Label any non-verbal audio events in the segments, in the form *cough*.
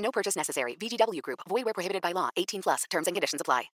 No purchase necessary. VGW Group. Void where prohibited by law. 18 plus. Terms and conditions apply.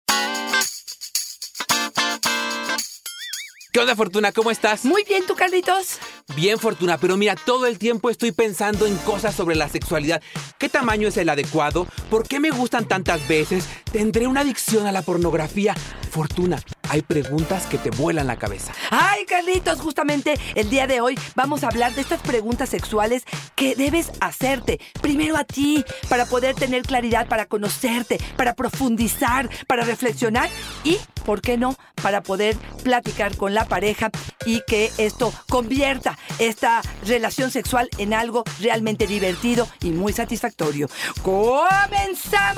¿Qué onda, Fortuna? ¿Cómo estás? Muy bien, ¿tú, Carlitos? Bien, Fortuna, pero mira, todo el tiempo estoy pensando en cosas sobre la sexualidad. ¿Qué tamaño es el adecuado? ¿Por qué me gustan tantas veces? ¿Tendré una adicción a la pornografía? Fortuna, hay preguntas que te vuelan la cabeza. Ay, Carlitos, justamente el día de hoy vamos a hablar de estas preguntas sexuales que debes hacerte. Primero a ti, para poder tener claridad, para conocerte, para profundizar, para reflexionar y, ¿por qué no?, para poder platicar con la pareja y que esto convierta esta relación sexual en algo realmente divertido y muy satisfactorio. ¡Comenzamos!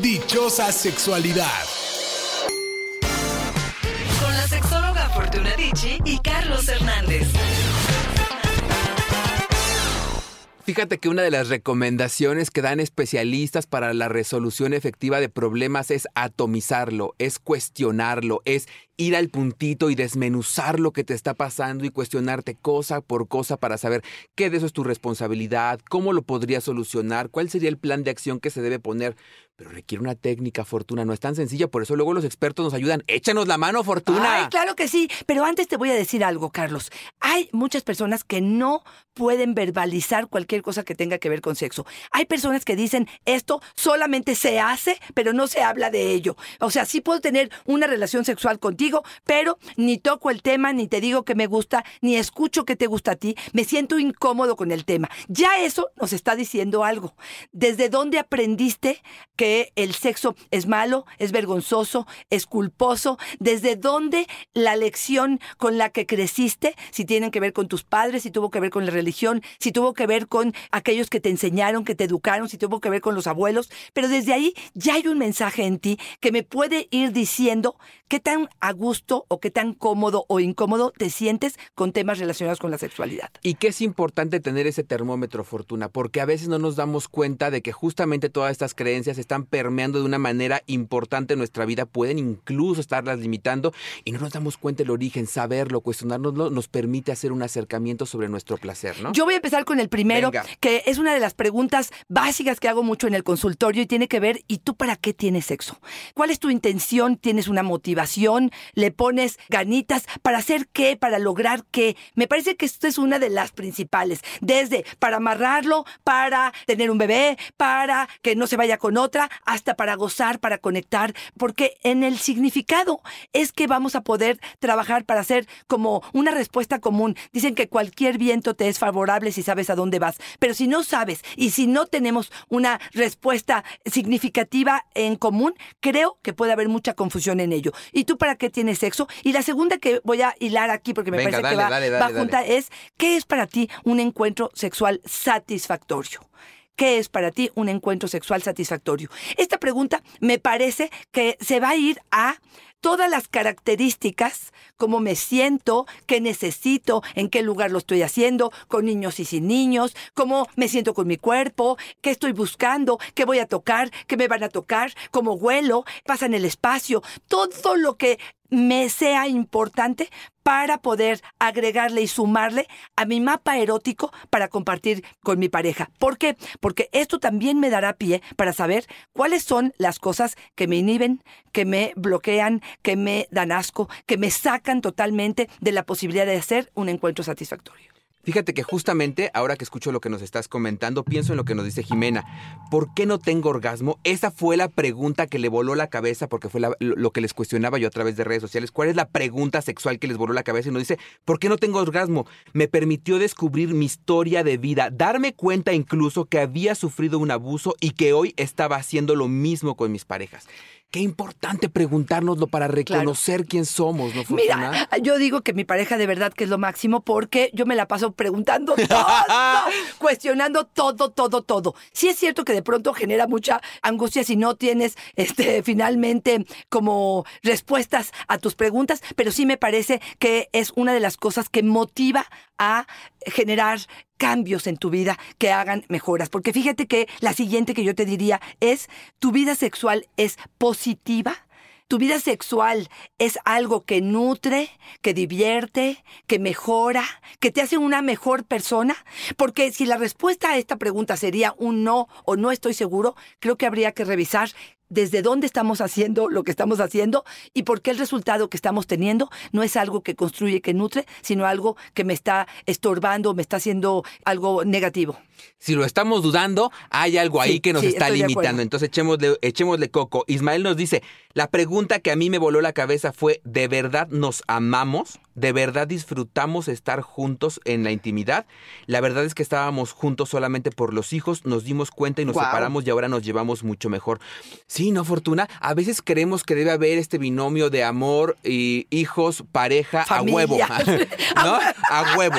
Dichosa sexualidad. Con la sexóloga Fortuna Dicci y Carlos Hernández. Fíjate que una de las recomendaciones que dan especialistas para la resolución efectiva de problemas es atomizarlo, es cuestionarlo, es ir al puntito y desmenuzar lo que te está pasando y cuestionarte cosa por cosa para saber qué de eso es tu responsabilidad, cómo lo podrías solucionar, cuál sería el plan de acción que se debe poner. Pero requiere una técnica, Fortuna, no es tan sencilla, por eso luego los expertos nos ayudan. Échanos la mano, Fortuna. Ay, claro que sí, pero antes te voy a decir algo, Carlos. Hay muchas personas que no pueden verbalizar cualquier cosa que tenga que ver con sexo. Hay personas que dicen, esto solamente se hace, pero no se habla de ello. O sea, sí puedo tener una relación sexual contigo, pero ni toco el tema, ni te digo que me gusta, ni escucho que te gusta a ti. Me siento incómodo con el tema. Ya eso nos está diciendo algo. ¿Desde dónde aprendiste que el sexo es malo, es vergonzoso, es culposo, desde dónde la lección con la que creciste, si tienen que ver con tus padres, si tuvo que ver con la religión, si tuvo que ver con aquellos que te enseñaron, que te educaron, si tuvo que ver con los abuelos, pero desde ahí ya hay un mensaje en ti que me puede ir diciendo qué tan a gusto o qué tan cómodo o incómodo te sientes con temas relacionados con la sexualidad. Y que es importante tener ese termómetro, Fortuna, porque a veces no nos damos cuenta de que justamente todas estas creencias están permeando de una manera importante en nuestra vida, pueden incluso estarlas limitando y no nos damos cuenta del origen, saberlo, cuestionárnoslo, nos permite hacer un acercamiento sobre nuestro placer, ¿no? Yo voy a empezar con el primero, que es una de las preguntas básicas que hago mucho en el consultorio y tiene que ver, ¿y tú para qué tienes sexo? ¿Cuál es tu intención? ¿Tienes una motivación? ¿Le pones ganitas para hacer qué? ¿Para lograr qué? Me parece que esto es una de las principales, desde para amarrarlo, para tener un bebé, para que no se vaya con otra, hasta para gozar, para conectar, porque en el significado es que vamos a poder trabajar para hacer como una respuesta común. Dicen que cualquier viento te es favorable si sabes a dónde vas, pero si no sabes y si no tenemos una respuesta significativa en común, creo que puede haber mucha confusión en ello. ¿Y tú para qué tienes sexo? Y la segunda que voy a hilar aquí, porque me Venga, parece dale, que va, dale, va junta, es ¿qué es para ti un encuentro sexual satisfactorio? ¿Qué es para ti un encuentro sexual satisfactorio? Esta pregunta me parece que se va a ir a todas las características, cómo me siento, qué necesito, en qué lugar lo estoy haciendo, con niños y sin niños, cómo me siento con mi cuerpo, qué estoy buscando, qué voy a tocar, qué me van a tocar, cómo huelo, pasa en el espacio, todo lo que me sea importante para poder agregarle y sumarle a mi mapa erótico para compartir con mi pareja. ¿Por qué? Porque esto también me dará pie para saber cuáles son las cosas que me inhiben, que me bloquean, que me dan asco, que me sacan totalmente de la posibilidad de hacer un encuentro satisfactorio. Fíjate que justamente ahora que escucho lo que nos estás comentando, pienso en lo que nos dice Jimena. ¿Por qué no tengo orgasmo? Esa fue la pregunta que le voló la cabeza porque fue la- lo lo que les cuestionaba yo a través de redes sociales. ¿Cuál es la pregunta sexual que les voló la cabeza? Y nos dice, ¿por qué no tengo orgasmo? Me permitió descubrir mi historia de vida, darme cuenta incluso que había sufrido un abuso y que hoy estaba haciendo lo mismo con mis parejas. Qué importante preguntárnoslo para reconocer quién somos, ¿no, Fortuna? Mira, yo digo que mi pareja de verdad que es lo máximo porque yo me la paso preguntando todo, *laughs* cuestionando todo, todo, todo. Sí es cierto que de pronto genera mucha angustia si no tienes este, finalmente como respuestas a tus preguntas, pero sí me parece que es una de las cosas que motiva a generar cambios en tu vida que hagan mejoras. Porque fíjate que la siguiente que yo te diría es, ¿tu vida sexual es positiva? Tu vida sexual es algo que nutre, que divierte, que mejora, que te hace una mejor persona. Porque si la respuesta a esta pregunta sería un no o no estoy seguro, creo que habría que revisar desde dónde estamos haciendo lo que estamos haciendo y por qué el resultado que estamos teniendo no es algo que construye, que nutre, sino algo que me está estorbando, me está haciendo algo negativo. Si lo estamos dudando, hay algo ahí Sí, que nos sí, está limitando. Entonces echémosle, echémosle coco. Ismael nos dice, la pregunta que a mí me voló la cabeza fue, ¿de verdad nos amamos? ¿De verdad disfrutamos estar juntos en la intimidad? La verdad es que estábamos juntos solamente por los hijos, nos dimos cuenta y nos separamos y ahora nos llevamos mucho mejor. Sí, ¿no, Fortuna? A veces creemos que debe haber este binomio de amor y hijos, pareja, Familia. a huevo. *laughs* *laughs* ¿No? A huevo.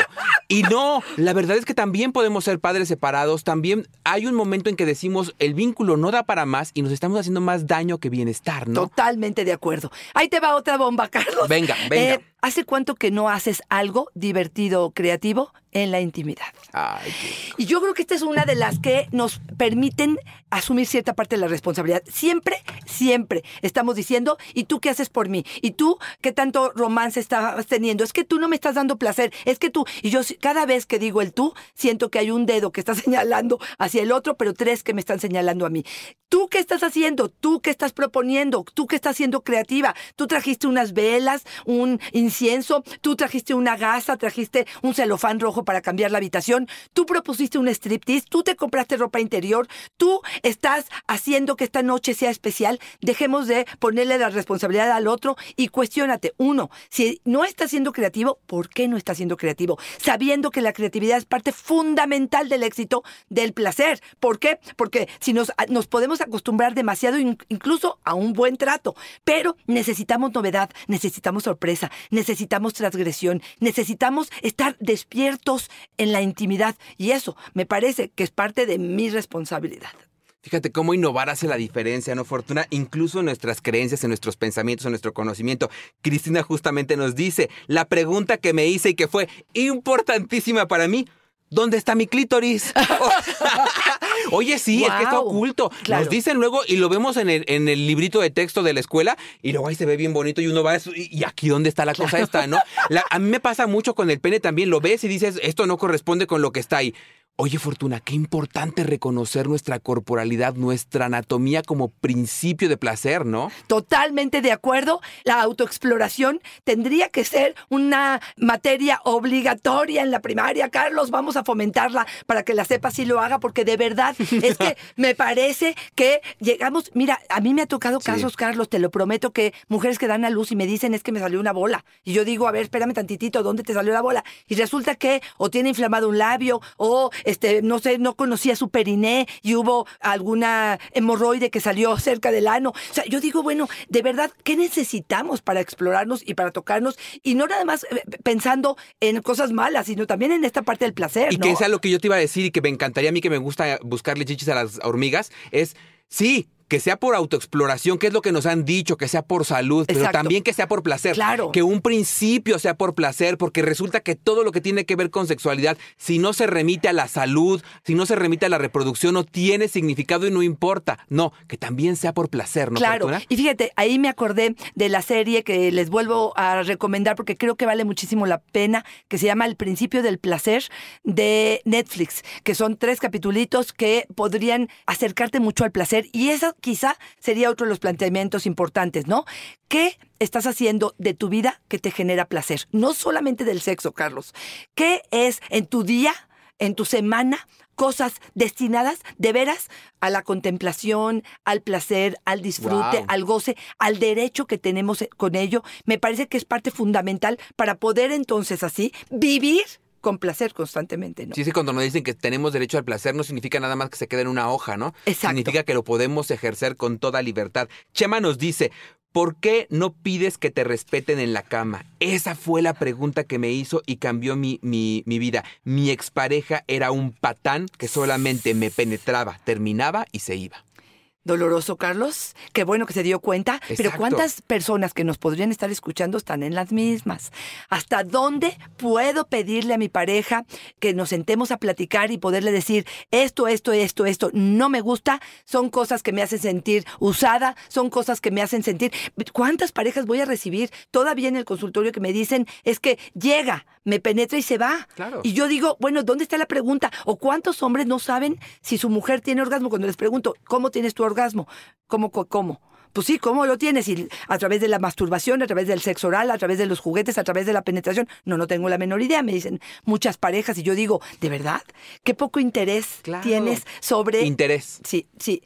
Y no, la verdad es que también podemos ser padres separados. También hay un momento en que decimos el vínculo no da para más y nos estamos haciendo más daño que bienestar, ¿no? Totalmente de acuerdo. Ahí te va otra bomba, Carlos. Venga, venga. Eh, ¿Hace cuánto que no haces algo divertido o creativo en la intimidad? Ay, qué- Y yo creo que esta es una de las que nos permiten asumir cierta parte de la responsabilidad. Siempre, siempre estamos diciendo, ¿y tú qué haces por mí? ¿Y tú qué tanto romance estás teniendo? Es que tú no me estás dando placer, es que tú, y yo cada vez que digo el tú, siento que hay un dedo que está *laughs* señalando hacia el otro, pero tres que me están señalando a mí. ¿Tú qué estás haciendo? ¿Tú qué estás proponiendo? ¿Tú qué estás siendo creativa? ¿Tú trajiste unas velas, un incienso? ¿Tú trajiste una gasa? ¿Trajiste un celofán rojo para cambiar la habitación? ¿Tú propusiste un striptease? ¿Tú te compraste ropa interior? ¿Tú estás haciendo que esta noche sea especial? Dejemos de ponerle la responsabilidad al otro y cuestiónate. Uno, si no estás siendo creativo, ¿por qué no estás siendo creativo? Sabiendo que la creatividad es parte fundamental del éxito del placer. ¿Por qué? Porque si nos, nos podemos acostumbrar demasiado in- incluso a un buen trato, pero necesitamos novedad, necesitamos sorpresa, necesitamos transgresión, necesitamos estar despiertos en la intimidad y eso me parece que es parte de mi responsabilidad. Fíjate cómo innovar hace la diferencia, ¿no, Fortuna? Incluso en nuestras creencias, en nuestros pensamientos, en nuestro conocimiento. Cristina justamente nos dice, la pregunta que me hice y que fue importantísima para mí, ¿dónde está mi clítoris? *laughs* *laughs* Oye, sí, es que está oculto. claro. Nos dicen luego, y lo vemos en el, en el librito de texto de la escuela, y luego ahí se ve bien bonito y uno va, y y aquí dónde está la cosa esta, ¿no? La- a mí me pasa mucho con el pene también, lo ves y dices, esto no corresponde con lo que está ahí. Oye, Fortuna, qué importante reconocer nuestra corporalidad, nuestra anatomía como principio de placer, ¿no? Totalmente de acuerdo. La autoexploración tendría que ser una materia obligatoria en la primaria. Carlos, vamos a fomentarla para que la sepa si lo haga, porque de verdad es que *laughs* me parece que llegamos. Mira, a mí me ha tocado Sí. casos, Carlos, te lo prometo, que mujeres que dan a luz y me dicen es que me salió una bola. Y yo digo, a ver, espérame tantitito, ¿dónde te salió la bola? Y resulta que o tiene inflamado un labio o, este, no sé, no conocía su periné y hubo alguna hemorroide que salió *laughs* cerca del ano. O sea, yo digo, bueno, de verdad, ¿qué necesitamos para explorarnos y para tocarnos? Y no nada más eh, pensando en cosas malas, sino también en esta parte del placer, Y ¿no? que sea lo que yo te iba a decir y que me encantaría a mí que me gusta buscarle chichis a las hormigas, es sí. Que sea por autoexploración, que es lo que nos han dicho, que sea por salud, pero también que sea por placer. Claro. Que un principio sea por placer, porque resulta que todo lo que tiene que ver con sexualidad, si no se remite a la salud, si no se remite a la reproducción, no tiene significado y no importa. No, que también sea por placer, ¿no? Claro, Fortuna? y fíjate, ahí me acordé de la serie que les vuelvo a recomendar porque creo que vale muchísimo la pena, que se llama El principio del placer de Netflix, que son tres capitulitos que podrían acercarte mucho al placer y esa quizá sería otro de los planteamientos importantes, ¿no? ¿Qué estás haciendo de tu vida que te genera placer? No solamente del sexo, Carlos. ¿Qué es en tu día, en tu semana? cosas destinadas de veras a la contemplación, al placer, al disfrute, Wow. al goce, al derecho que tenemos eh, con ello, me parece que es parte fundamental para poder entonces así vivir con placer constantemente, ¿no? Sí, sí, cuando nos dicen que tenemos derecho al placer no significa nada más que se quede en una hoja, ¿no? Exacto. Significa que lo podemos ejercer con toda libertad. Chema nos dice, ¿Por qué no pides que te respeten en la cama? Esa fue la pregunta que me hizo y cambió mi, mi, mi vida. Mi expareja era un patán que solamente me penetraba, terminaba y se iba. Doloroso, Carlos. Qué bueno que se dio cuenta. Pero. ¿cuántas personas que nos podrían estar escuchando están en las mismas? ¿Hasta dónde puedo pedirle a mi pareja que nos sentemos a platicar y poderle decir esto, esto, esto, esto no me gusta? Son cosas que me hacen sentir usada, son cosas que me hacen sentir. ¿Cuántas parejas voy a recibir todavía en el consultorio que me dicen es que llega, me penetra y se va? Claro. Y yo digo, bueno, ¿dónde está la pregunta? ¿O cuántos hombres no saben si su mujer tiene orgasmo? Cuando les pregunto, ¿cómo tienes tu orgasmo? ¿Cómo, co- cómo? Pues sí, ¿cómo lo tienes? Y a través de la masturbación, a través del sexo oral, a través de los juguetes, a través de la penetración. No, no tengo la menor idea, me dicen muchas parejas. Y yo digo, ¿de verdad? ¿Qué poco interés Claro. tienes sobre... Interés. Sí, sí.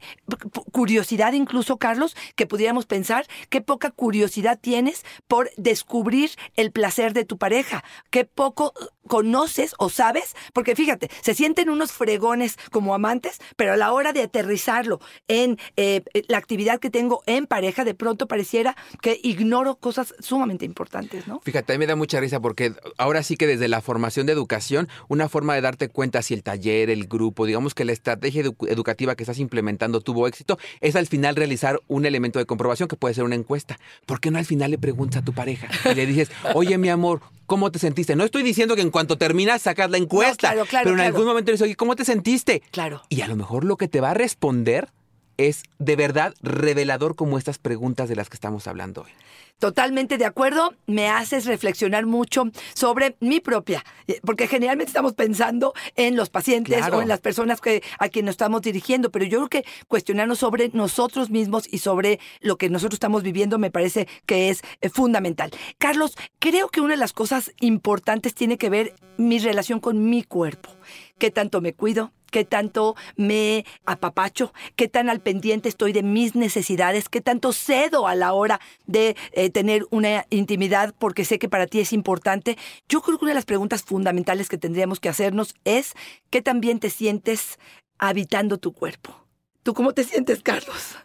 Curiosidad incluso, Carlos, que pudiéramos pensar qué poca curiosidad tienes por descubrir el placer de tu pareja. Qué poco conoces o sabes, porque fíjate, se sienten unos fregones como amantes, pero a la hora de aterrizarlo en eh, la actividad que tengo en pareja, de pronto pareciera que ignoro cosas sumamente importantes, ¿no? Fíjate, a mí me da mucha risa porque ahora sí que desde la formación de educación, una forma de darte cuenta si el taller, el grupo, digamos que la estrategia edu- educativa que estás implementando tuvo éxito, es al final realizar un elemento de comprobación que puede ser una encuesta. ¿Por qué no al final le preguntas a tu pareja y le dices, oye mi amor, ¿cómo te sentiste? No estoy diciendo que en cuanto terminas sacas la encuesta, claro, claro, pero en claro. algún momento dices, oye, ¿cómo te sentiste? Claro. Y a lo mejor lo que te va a responder es de verdad revelador como estas preguntas de las que estamos hablando hoy. Totalmente de acuerdo, me haces reflexionar mucho sobre mi propia, eh, porque generalmente estamos pensando en los pacientes Claro. o en las personas que, a quienes nos estamos dirigiendo, pero yo creo que cuestionarnos sobre nosotros mismos y sobre lo que nosotros estamos viviendo me parece que es eh, fundamental. Carlos, creo que una de las cosas importantes tiene que ver mi relación con mi cuerpo, qué tanto me cuido, qué tanto me apapacho, qué tan al pendiente estoy de mis necesidades, qué tanto cedo a la hora de eh, tener una intimidad porque sé que para ti es importante. Yo creo que una de las preguntas fundamentales que tendríamos que hacernos es qué tan bien te sientes habitando tu cuerpo. ¿Tú cómo te sientes, Carlos?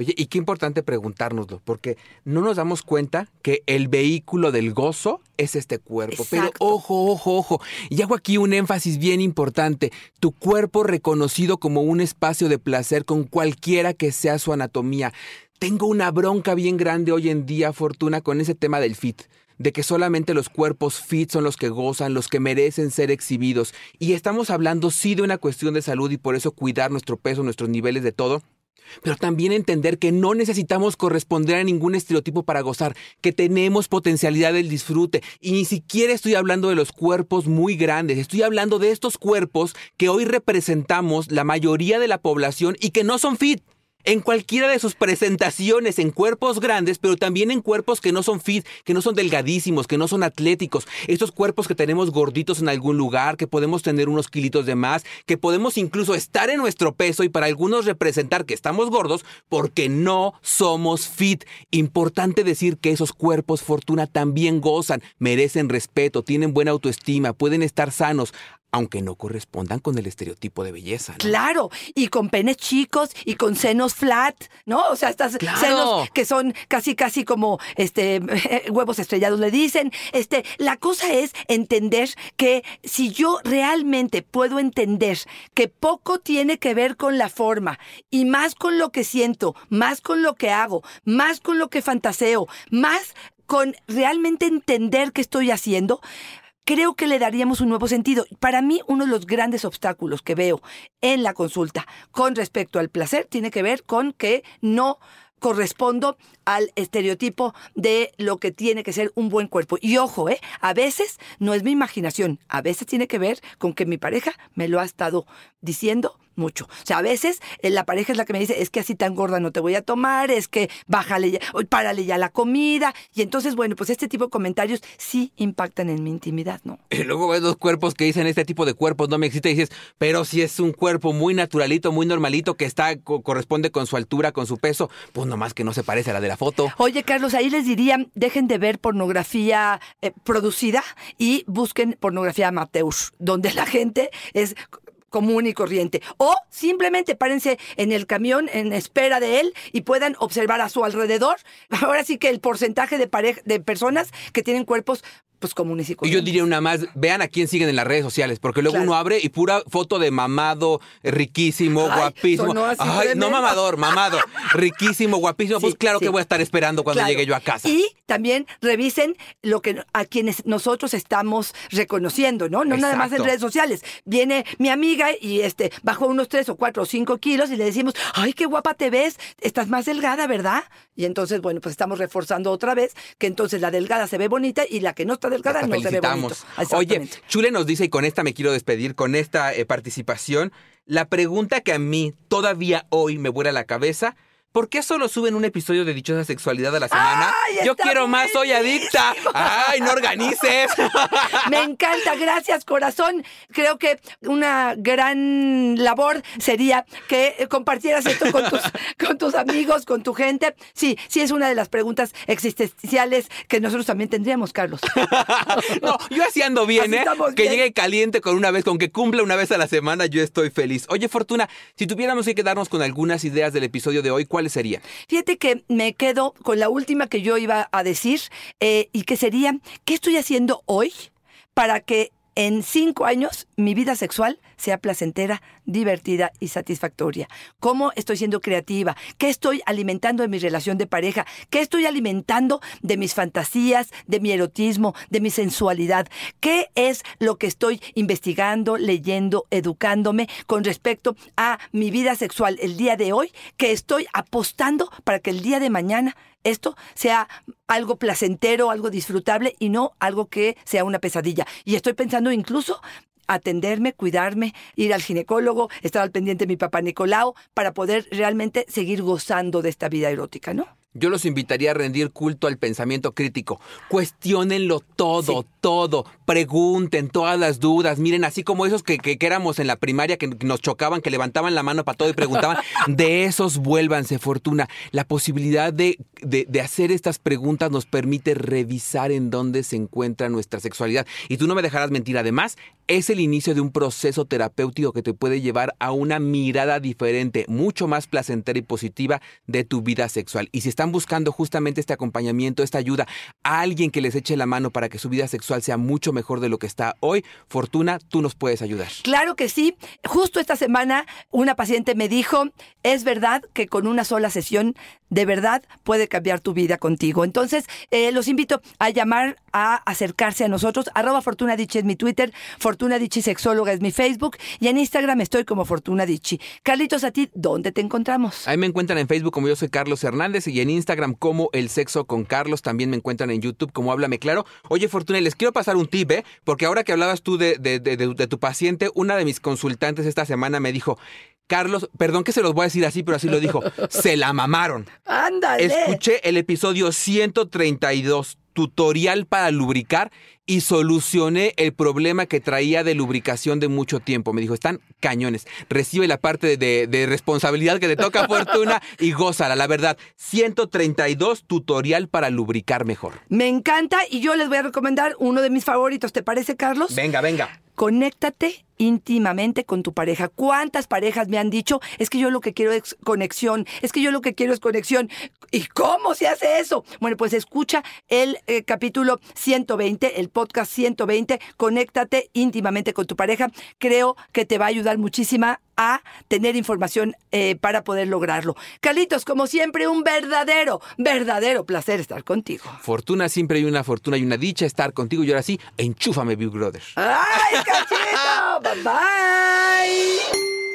Oye, y qué importante preguntárnoslo, porque no nos damos cuenta que el vehículo del gozo es este cuerpo. Pero ojo, ojo, ojo. Y hago aquí un énfasis bien importante. Tu cuerpo reconocido como un espacio de placer con cualquiera que sea su anatomía. Tengo una bronca bien grande hoy en día, Fortuna, con ese tema del fit de que solamente los cuerpos fit son los que gozan, los que merecen ser exhibidos. Y estamos hablando sí de una cuestión de salud y por eso cuidar nuestro peso, nuestros niveles de todo, pero también entender que no necesitamos corresponder a ningún estereotipo para gozar, que tenemos potencialidad del disfrute. Y ni siquiera estoy hablando de los cuerpos muy grandes, estoy hablando de estos cuerpos que hoy representamos la mayoría de la población y que no son fit. En cualquiera de sus presentaciones, en cuerpos grandes, pero también en cuerpos que no son fit, que no son delgadísimos, que no son atléticos. Estos cuerpos que tenemos gorditos en algún lugar, que podemos tener unos kilitos de más, que podemos incluso estar en nuestro peso y para algunos representar que estamos gordos porque no somos fit. Importante decir que esos cuerpos, Fortuna, también gozan, merecen respeto, tienen buena autoestima, pueden estar sanos aunque no correspondan con el estereotipo de belleza. ¿no? Claro, y con penes chicos y con senos flat, ¿no? O sea, estas Claro. senos que son casi casi como este *laughs* huevos estrellados le dicen. Este, la cosa es entender que si yo realmente puedo entender que poco tiene que ver con la forma y más con lo que siento, más con lo que hago, más con lo que fantaseo, más con realmente entender qué estoy haciendo, creo que le daríamos un nuevo sentido. Para mí, uno de los grandes obstáculos que veo en la consulta con respecto al placer tiene que ver con que no correspondo al estereotipo de lo que tiene que ser un buen cuerpo. Y ojo, ¿eh? a veces no es mi imaginación, a veces tiene que ver con que mi pareja me lo ha estado diciendo mucho. O sea, a veces eh, la pareja es la que me dice, es que así tan gorda no te voy a tomar, es que bájale ya, párale ya la comida. Y entonces, bueno, pues este tipo de comentarios sí impactan en mi intimidad, ¿no? Y luego ves los cuerpos que dicen este tipo de cuerpos no me excita y dices, pero si es un cuerpo muy naturalito, muy normalito, que está co- corresponde con su altura, con su peso, pues nomás que no se parece a la de la foto. Oye, Carlos, ahí les diría, dejen de ver pornografía eh, producida y busquen pornografía amateur, donde la gente es común y corriente. O simplemente párense en el camión en espera de él y puedan observar a su alrededor. *laughs* Ahora sí que el porcentaje de, de personas que tienen cuerpos pues comunes y Y yo corrientes. diría una más, vean a quién siguen en las redes sociales, porque luego Claro. uno abre y pura foto de mamado, riquísimo, Ay, guapísimo. Ay, no mamador, mamado, riquísimo, guapísimo. *laughs* pues claro sí. que voy a estar esperando cuando Claro. llegue yo a casa. Y también revisen lo que a quienes nosotros estamos reconociendo, ¿no? No nada más en redes sociales. Viene mi amiga y este bajó unos tres o cuatro o cinco kilos y le decimos, ay, qué guapa te ves, estás más delgada, ¿verdad? Y entonces, bueno, pues estamos reforzando otra vez que entonces la delgada se ve bonita y la que no está delgada no se ve bonito. felicitamos. Oye. Chule nos dice, y con esta me quiero despedir, con esta eh, participación, la pregunta que a mí todavía hoy me vuela la cabeza. ¿Por qué solo suben un episodio de Dichosa Sexualidad a la semana? ¡Ay, Yo quiero más, soy adicta. ¡Ay, no organices! Me *laughs* encanta, gracias corazón. Creo que una gran labor sería que compartieras esto con tus, *laughs* con tus amigos, con tu gente. Sí, sí es una de las preguntas existenciales que nosotros también tendríamos, Carlos. *laughs* No, yo así ando bien, Así ¿eh? Que bien. llegue caliente con una vez, con que cumpla una vez a la semana, yo estoy feliz. Oye, Fortuna, si tuviéramos que quedarnos con algunas ideas del episodio de hoy, ¿cuáles? Fíjate que me quedo con la última que yo iba a decir eh, y que sería, ¿qué estoy haciendo hoy para que en cinco años mi vida sexual sea placentera, divertida y satisfactoria? ¿Cómo estoy siendo creativa? ¿Qué estoy alimentando de mi relación de pareja? ¿Qué estoy alimentando de mis fantasías, de mi erotismo, de mi sensualidad? ¿Qué es lo que estoy investigando, leyendo, educándome con respecto a mi vida sexual el día de hoy? Que estoy apostando para que el día de mañana esto sea algo placentero, algo disfrutable y no algo que sea una pesadilla. Y estoy pensando incluso atenderme, cuidarme, ir al ginecólogo, estar al pendiente de mi papá Nicolau para poder realmente seguir gozando de esta vida erótica, ¿no? Yo los invitaría a rendir culto al pensamiento crítico. Cuestiónenlo todo, Sí. todo. Pregunten todas las dudas. Miren, así como esos que, que, que éramos en la primaria, que nos chocaban, que levantaban la mano para todo y preguntaban, *laughs* de esos vuélvanse, Fortuna. La posibilidad de, de, de hacer estas preguntas nos permite revisar en dónde se encuentra nuestra sexualidad. Y tú no me dejarás mentir. Además, es el inicio de un proceso terapéutico que te puede llevar a una mirada diferente, mucho más placentera y positiva de tu vida sexual. Y si están buscando justamente este acompañamiento, esta ayuda, a alguien que les eche la mano para que su vida sexual sea mucho mejor de lo que está hoy, Fortuna, tú nos puedes ayudar. Claro que sí. Justo esta semana una paciente me dijo, es verdad que con una sola sesión de verdad puede cambiar tu vida contigo. Entonces, eh, los invito a llamar, a acercarse a nosotros. Arroba Fortuna Dichi es mi Twitter, Fortuna Dichi Sexóloga es mi Facebook y en Instagram estoy como Fortuna Dichi. Carlitos, a ti, ¿dónde te encontramos? Ahí me encuentran en Facebook como yo soy Carlos Hernández y en Instagram como El Sexo con Carlos. También me encuentran en YouTube como Háblame Claro. Oye, Fortuna, les quiero pasar un tip, ¿eh? Porque ahora que hablabas tú de, de- de- de- de tu paciente, una de mis consultantes esta semana me dijo, Carlos, perdón que se los voy a decir así, pero así lo dijo, se la mamaron. *laughs* Ándale. Escuché el episodio 132, tutorial para lubricar, y solucioné el problema que traía de lubricación de mucho tiempo. Me dijo, están cañones. Recibe la parte de, de responsabilidad que te toca, *laughs* Fortuna, y gózala, la verdad. 132, tutorial para lubricar mejor. Me encanta y yo les voy a recomendar uno de mis favoritos. ¿Te parece, Carlos? Venga, venga. Conéctate íntimamente con tu pareja. ¿Cuántas parejas me han dicho? Es que yo lo que quiero es conexión. Es que yo lo que quiero es conexión. ¿Y cómo se hace eso? Bueno, pues escucha el eh, capítulo 120, el podcast 120. Conéctate íntimamente con tu pareja. Creo que te va a ayudar muchísima a tener información eh, para poder lograrlo. Carlitos, como siempre, un verdadero, verdadero placer estar contigo. Fortuna, siempre hay una fortuna y una dicha estar contigo y ahora sí, enchúfame, Big Brother. ¡Ay, cachito! *laughs* ¡Bye, bye!